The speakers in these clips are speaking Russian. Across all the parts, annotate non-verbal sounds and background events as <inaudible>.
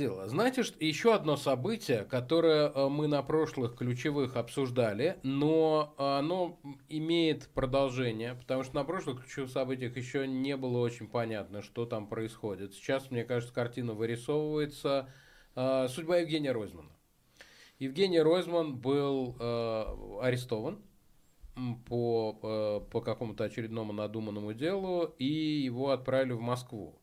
дело. Знаете, что еще одно событие, которое э, мы на прошлых ключевых обсуждали, но оно имеет продолжение, потому что на прошлых ключевых событиях еще не было очень понятно, что там происходит. Сейчас, мне кажется, картина вырисовывается. Э, судьба Евгения Ройзмана. Евгений Ройзман был э, арестован по, по какому-то очередному надуманному делу, и его отправили в Москву.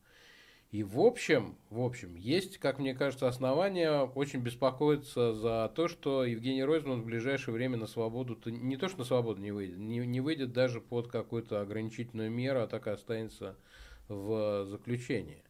И в общем, в общем, есть, как мне кажется, основания очень беспокоиться за то, что Евгений Ройзман в ближайшее время на свободу, не то что на свободу не выйдет, не, не выйдет даже под какую-то ограничительную меру, а так и останется в заключении.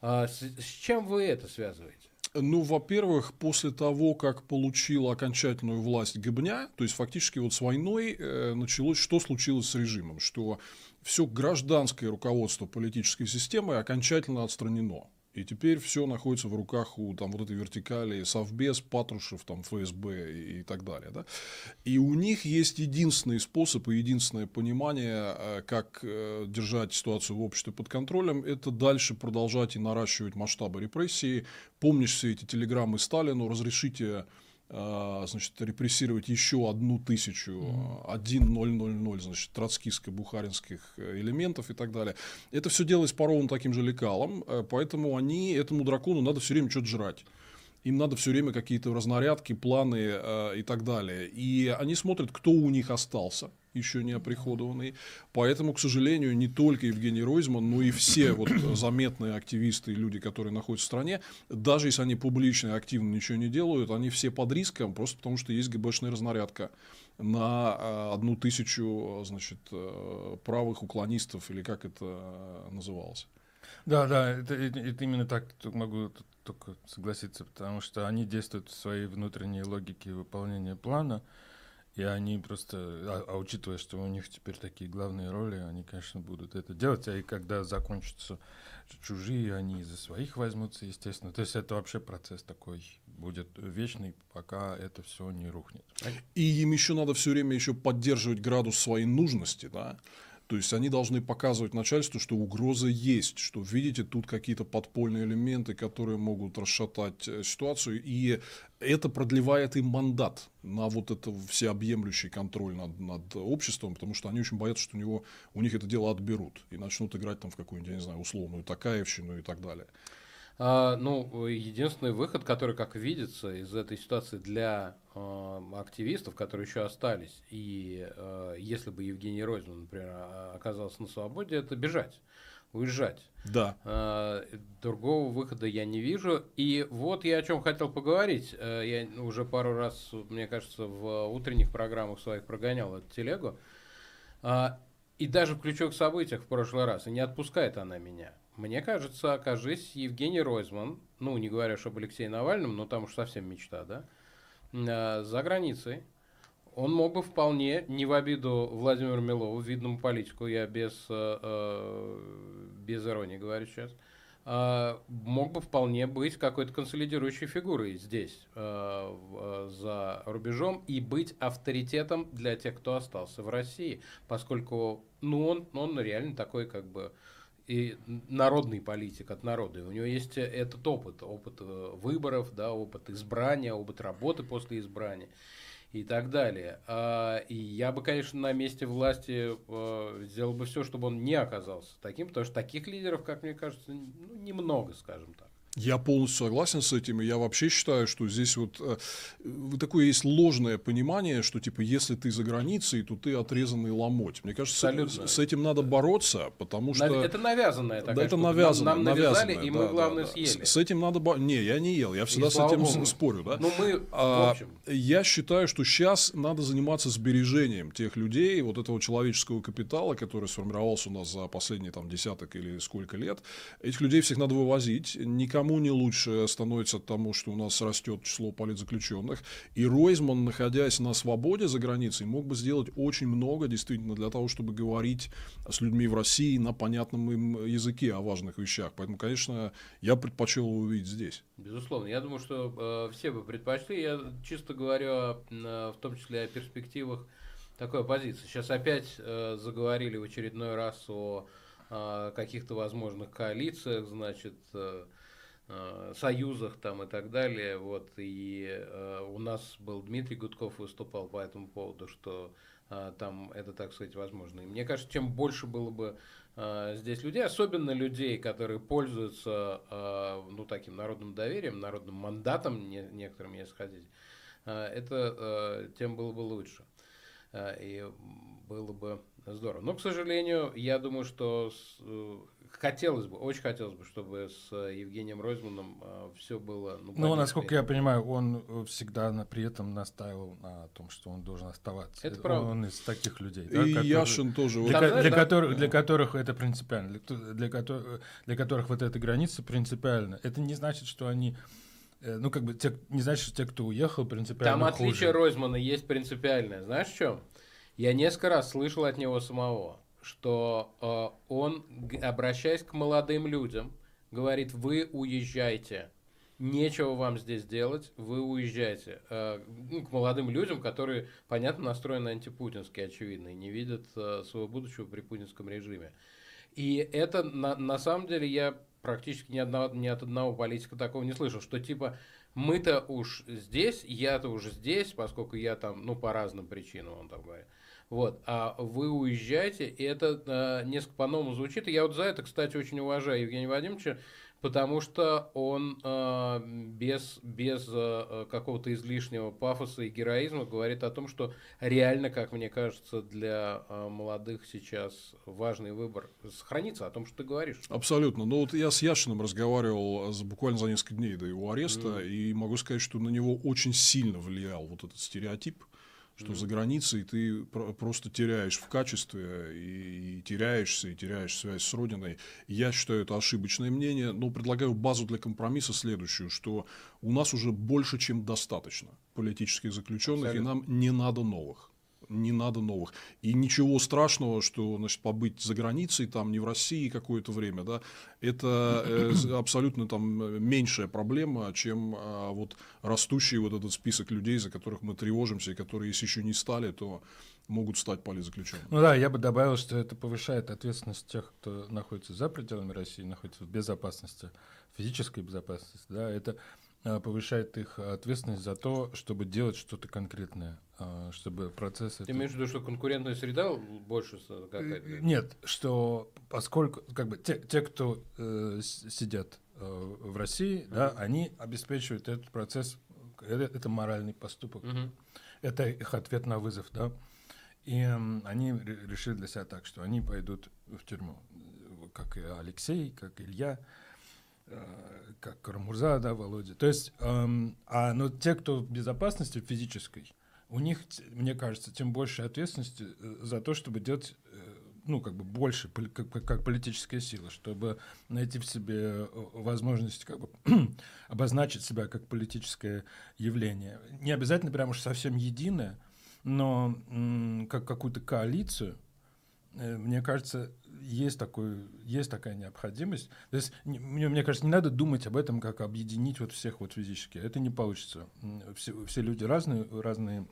А с, с чем вы это связываете? Ну, во-первых, после того, как получил окончательную власть Гобня, то есть фактически вот с войной э, началось, что случилось с режимом, что все гражданское руководство политической системы окончательно отстранено. И теперь все находится в руках у там, вот этой вертикали Совбез, Патрушев, там, ФСБ и, и так далее. Да? И у них есть единственный способ и единственное понимание, э, как э, держать ситуацию в обществе под контролем, это дальше продолжать и наращивать масштабы репрессии. Помнишь все эти телеграммы Сталину, разрешите значит, репрессировать еще одну тысячу, один ноль ноль ноль, значит, троцкистско-бухаринских э, элементов и так далее. Это все делалось по ровно таким же лекалам, э, поэтому они, этому дракону надо все время что-то жрать им надо все время какие-то разнарядки, планы э, и так далее. И они смотрят, кто у них остался еще не оприходованный. Поэтому, к сожалению, не только Евгений Ройзман, но и все вот заметные активисты и люди, которые находятся в стране, даже если они публично и активно ничего не делают, они все под риском, просто потому что есть ГБшная разнарядка на э, одну тысячу значит, э, правых уклонистов, или как это э, называлось. Да, да, это, это именно так могу только согласиться, потому что они действуют в своей внутренней логике выполнения плана, и они просто, а, а учитывая, что у них теперь такие главные роли, они, конечно, будут это делать, а и когда закончатся чужие, они за своих возьмутся, естественно. То есть это вообще процесс такой будет вечный, пока это все не рухнет. И им еще надо все время еще поддерживать градус своей нужности, да. То есть они должны показывать начальству, что угроза есть, что видите тут какие-то подпольные элементы, которые могут расшатать э, ситуацию, и это продлевает им мандат на вот это всеобъемлющий контроль над, над обществом, потому что они очень боятся, что у, него, у них это дело отберут и начнут играть там в какую-нибудь, я не знаю, условную Такаевщину и так далее. А, ну, единственный выход, который, как видится, из этой ситуации для э, активистов, которые еще остались, и э, если бы Евгений Ройзман, например, оказался на свободе, это бежать, уезжать. Да. Э, другого выхода я не вижу. И вот я о чем хотел поговорить. Э, я уже пару раз, мне кажется, в утренних программах своих прогонял эту телегу. Э, и даже в ключевых событиях в прошлый раз, и не отпускает она меня. Мне кажется, окажись Евгений Ройзман, ну, не говоря уж об Алексее Навальном, но там уж совсем мечта, да, э, за границей, он мог бы вполне, не в обиду Владимиру Милову, видному политику, я без, э, э без иронии говорю сейчас, мог бы вполне быть какой-то консолидирующей фигурой здесь, за рубежом, и быть авторитетом для тех, кто остался в России, поскольку, ну, он, он реально такой, как бы, и народный политик от народа. у него есть этот опыт, опыт э, выборов, да, опыт избрания, опыт работы после избрания и так далее. А, и я бы, конечно, на месте власти э, сделал бы все, чтобы он не оказался таким, потому что таких лидеров, как мне кажется, ну, немного, скажем так. Я полностью согласен с этим, и я вообще считаю, что здесь вот э, такое есть ложное понимание, что типа если ты за границей, то ты отрезанный ломоть. Мне кажется, Абсолютно. с, этим надо бороться, потому что это навязанное такая да, это навязано, нам, нам навязано, и мы главное да. съели. С, с этим надо бо... не, я не ел, я всегда и с этим Богу. <laughs> спорю, да. Ну мы, а, в общем. Я считаю, что сейчас надо заниматься сбережением тех людей, вот этого человеческого капитала, который сформировался у нас за последние там десяток или сколько лет. Этих людей всех надо вывозить, никому никому не лучше становится от того, что у нас растет число политзаключенных. И Ройзман, находясь на свободе за границей, мог бы сделать очень много действительно для того, чтобы говорить с людьми в России на понятном им языке о важных вещах. Поэтому, конечно, я предпочел его увидеть здесь. Безусловно. Я думаю, что э, все бы предпочли. Я чисто говорю э, в том числе о перспективах такой оппозиции. Сейчас опять э, заговорили в очередной раз о э, каких-то возможных коалициях, значит, э, союзах там и так далее. Вот, и э, у нас был Дмитрий Гудков выступал по этому поводу, что э, там это, так сказать, возможно. И мне кажется, чем больше было бы э, здесь людей, особенно людей, которые пользуются э, ну, таким народным доверием, народным мандатом не, некоторым, если хотите, э, это э, тем было бы лучше. Э, и было бы здорово. Но, к сожалению, я думаю, что с, э, хотелось бы, очень хотелось бы, чтобы с Евгением Ройзманом э, все было... Ну, ну насколько я понимаю, он э, всегда на, при этом настаивал на том, что он должен оставаться. Это правда. Он из таких людей. И да, которые, Яшин тоже. Для, для, для, да. которых, для которых это принципиально. Для, для, которых, для которых вот эта граница принципиальна. Это не значит, что они ну, как бы, те, не значит, что те, кто уехал, принципиально Там отличие Ройзмана есть принципиальное. Знаешь, в чем? Я несколько раз слышал от него самого, что э, он, обращаясь к молодым людям, говорит, вы уезжайте, нечего вам здесь делать, вы уезжайте. Э, ну, к молодым людям, которые, понятно, настроены антипутински, очевидно, и не видят э, своего будущего при путинском режиме. И это, на, на самом деле, я практически ни, одного, ни от одного политика такого не слышал, что типа мы-то уж здесь, я-то уже здесь, поскольку я там, ну, по разным причинам, он там говорит, вот, а вы уезжаете, и это э, несколько по-новому звучит. И я вот за это, кстати, очень уважаю Евгения Вадимовича, потому что он э, без, без э, какого-то излишнего пафоса и героизма говорит о том, что реально, как мне кажется, для э, молодых сейчас важный выбор сохранится, о том, что ты говоришь. Абсолютно. Ну вот я с Яшиным разговаривал буквально за несколько дней до его ареста, mm. и могу сказать, что на него очень сильно влиял вот этот стереотип что mm-hmm. за границей ты просто теряешь в качестве и, и теряешься, и теряешь связь с родиной. Я считаю, это ошибочное мнение, но предлагаю базу для компромисса следующую, что у нас уже больше, чем достаточно политических заключенных, Абсолютно. и нам не надо новых не надо новых. И ничего страшного, что значит, побыть за границей, там, не в России какое-то время, да, это э, абсолютно там меньшая проблема, чем э, вот растущий вот этот список людей, за которых мы тревожимся, и которые, если еще не стали, то могут стать политзаключенными. Ну да, я бы добавил, что это повышает ответственность тех, кто находится за пределами России, находится в безопасности, физической безопасности, да, это повышает их ответственность за то, чтобы делать что-то конкретное, э, чтобы процесс... Ты это... имеешь в виду, что конкурентная среда больше какая-то? Э, нет, что поскольку как бы те, те кто э, сидят э, в России, uh-huh. да, они обеспечивают этот процесс, это, это моральный поступок, uh-huh. это их ответ на вызов, да, и э, они решили для себя так, что они пойдут в тюрьму, как и Алексей, как Илья, Э, как Карамурза, да, Володя. То есть, эм, а, но те, кто в безопасности физической, у них, мне кажется, тем больше ответственности э, за то, чтобы делать, э, ну, как бы больше, как, как политическая сила, чтобы найти в себе возможность как бы <clears throat> обозначить себя как политическое явление. Не обязательно прям уж совсем единое, но как какую-то коалицию, мне кажется, есть, такой, есть такая необходимость. То есть, мне, мне кажется, не надо думать об этом, как объединить вот всех вот физически. Это не получится. Все, все люди разные, разные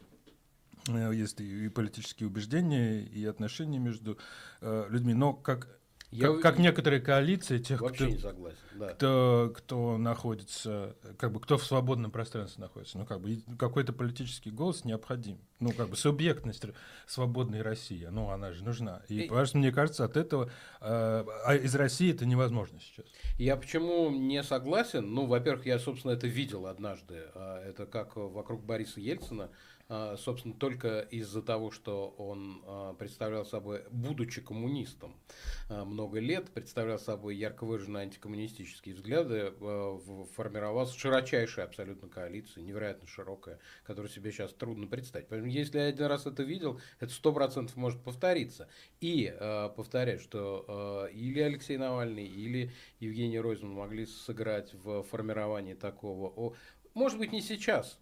э, есть и политические убеждения, и отношения между э, людьми. Но как я, как, как некоторые коалиции тех, кто, не согласен, да. кто, кто находится, как бы кто в свободном пространстве находится, ну как бы какой-то политический голос необходим, ну как бы субъектность свободной России, ну она же нужна. И, и потому что мне кажется, от этого э, а из России это невозможно сейчас. Я почему не согласен? Ну, во-первых, я собственно это видел однажды. А, это как вокруг Бориса Ельцина собственно, только из-за того, что он а, представлял собой, будучи коммунистом а, много лет, представлял собой ярко выраженные антикоммунистические взгляды, формировалась широчайшая абсолютно коалиция, невероятно широкая, которую себе сейчас трудно представить. Поэтому, если я один раз это видел, это сто процентов может повториться. И повторяю, что или Алексей Навальный, или Евгений Ройзман могли сыграть в формировании такого, может быть, не сейчас,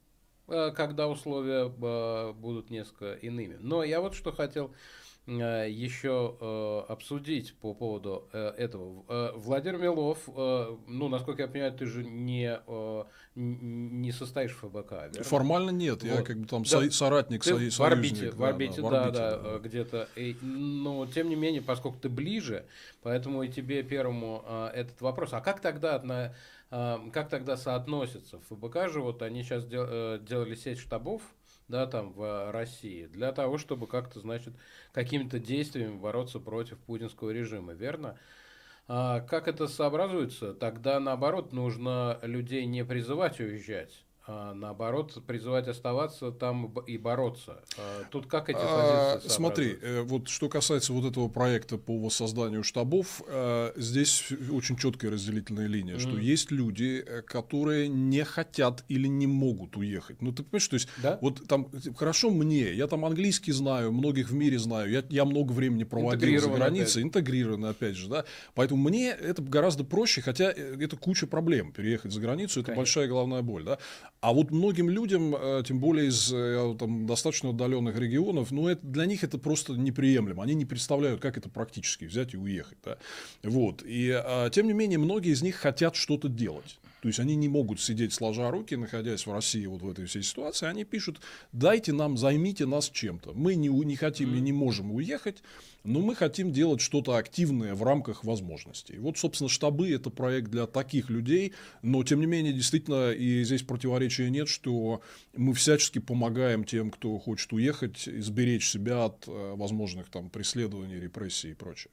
когда условия э, будут несколько иными. Но я вот что хотел э, еще обсудить по поводу этого. Владимир Милов, ну, насколько я понимаю, ты же не, не состоишь в ФБК, верно? Формально нет, вот. я как бы там да. соратник, ты в орбите, в орбите, да, в орбите, да, да, где-то. Но, тем не менее, поскольку ты ближе, поэтому и тебе первому этот вопрос. А как тогда а, как тогда соотносится? ФБК же вот они сейчас э, делали сеть штабов, да, там в России, для того, чтобы как-то, значит, какими-то действиями бороться против путинского режима, верно? А как это сообразуется? Тогда, наоборот, нужно людей не призывать уезжать, а, наоборот, призывать оставаться там и бороться. А, тут как эти а, позиции Смотри, э, вот что касается вот этого проекта по воссозданию штабов, э, здесь очень четкая разделительная линия, mm. что есть люди, э, которые не хотят или не могут уехать. Ну, ты понимаешь, то есть, да? вот там, хорошо мне, я там английский знаю, многих в мире знаю, я, я много времени проводил за границей, интегрированно, опять же, да, поэтому мне это гораздо проще, хотя это куча проблем, переехать за границу, это Конечно. большая головная боль, да, а вот многим людям, э, тем более из э, там, достаточно отдаленных регионов, ну, это, для них это просто неприемлемо. Они не представляют, как это практически взять и уехать. Да? Вот. И, а, тем не менее, многие из них хотят что-то делать. То есть они не могут сидеть сложа руки, находясь в России вот в этой всей ситуации. Они пишут, дайте нам, займите нас чем-то. Мы не, не хотим и не можем уехать, но мы хотим делать что-то активное в рамках возможностей. Вот, собственно, штабы – это проект для таких людей, но, тем не менее, действительно, и здесь противоречия нет, что мы всячески помогаем тем, кто хочет уехать, изберечь себя от э, возможных там преследований, репрессий и прочее.